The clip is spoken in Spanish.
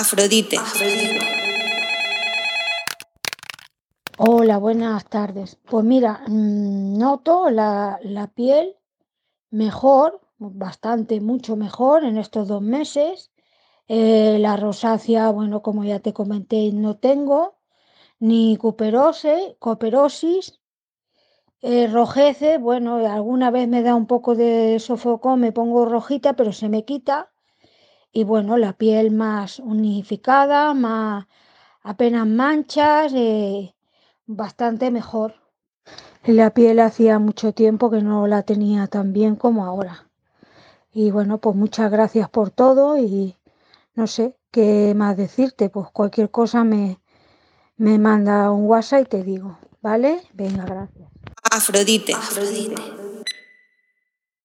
Afrodite. Hola, buenas tardes. Pues mira, mm, noto la, la piel mejor, bastante, mucho mejor en estos dos meses. Eh, la rosácea, bueno, como ya te comenté, no tengo, ni cuperose, coperosis, eh, rojece, bueno, alguna vez me da un poco de sofocón, me pongo rojita, pero se me quita. Y bueno, la piel más unificada, más apenas manchas, eh, bastante mejor. La piel hacía mucho tiempo que no la tenía tan bien como ahora. Y bueno, pues muchas gracias por todo y no sé qué más decirte, pues cualquier cosa me, me manda un WhatsApp y te digo, ¿vale? Venga, gracias. Afrodite. Afrodite.